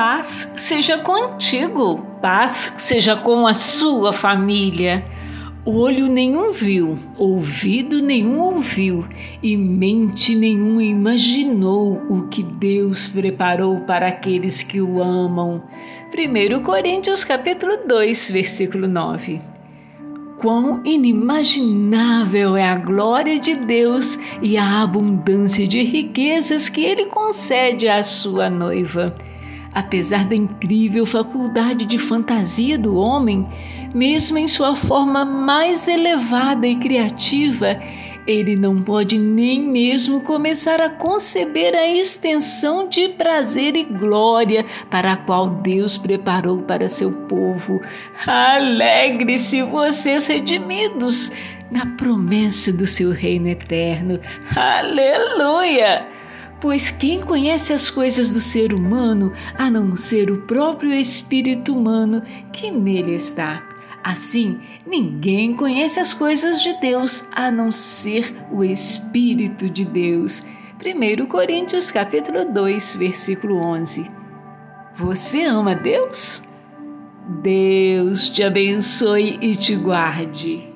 Paz seja contigo, paz seja com a sua família. Olho nenhum viu, ouvido nenhum ouviu, e mente nenhum imaginou o que Deus preparou para aqueles que o amam. 1 Coríntios capítulo 2, versículo 9. Quão inimaginável é a glória de Deus e a abundância de riquezas que Ele concede à sua noiva. Apesar da incrível faculdade de fantasia do homem, mesmo em sua forma mais elevada e criativa, ele não pode nem mesmo começar a conceber a extensão de prazer e glória para a qual Deus preparou para seu povo. Alegre-se vocês redimidos na promessa do seu reino eterno. Aleluia! Pois quem conhece as coisas do ser humano a não ser o próprio espírito humano que nele está? Assim, ninguém conhece as coisas de Deus a não ser o Espírito de Deus. 1 Coríntios capítulo 2, versículo 11. Você ama Deus? Deus te abençoe e te guarde.